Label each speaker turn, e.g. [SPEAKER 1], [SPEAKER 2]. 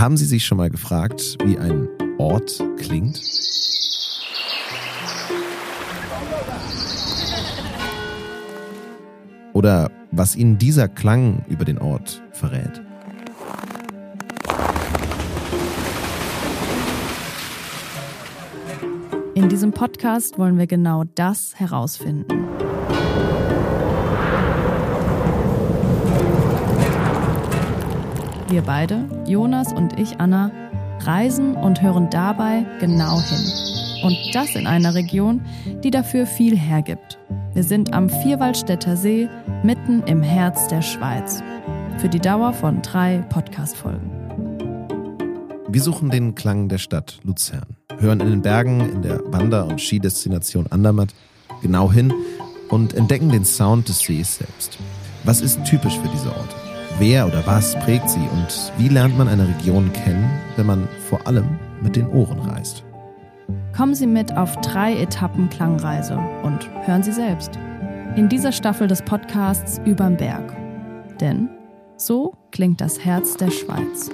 [SPEAKER 1] Haben Sie sich schon mal gefragt, wie ein Ort klingt? Oder was Ihnen dieser Klang über den Ort verrät?
[SPEAKER 2] In diesem Podcast wollen wir genau das herausfinden. Wir beide, Jonas und ich, Anna, reisen und hören dabei genau hin. Und das in einer Region, die dafür viel hergibt. Wir sind am Vierwaldstätter See, mitten im Herz der Schweiz. Für die Dauer von drei Podcast-Folgen.
[SPEAKER 1] Wir suchen den Klang der Stadt Luzern, hören in den Bergen in der Wander- und Skidestination Andermatt genau hin und entdecken den Sound des Sees selbst. Was ist typisch für diese Orte? Wer oder was prägt sie und wie lernt man eine Region kennen, wenn man vor allem mit den Ohren reist?
[SPEAKER 2] Kommen Sie mit auf drei Etappen Klangreise und hören Sie selbst. In dieser Staffel des Podcasts Überm Berg. Denn so klingt das Herz der Schweiz.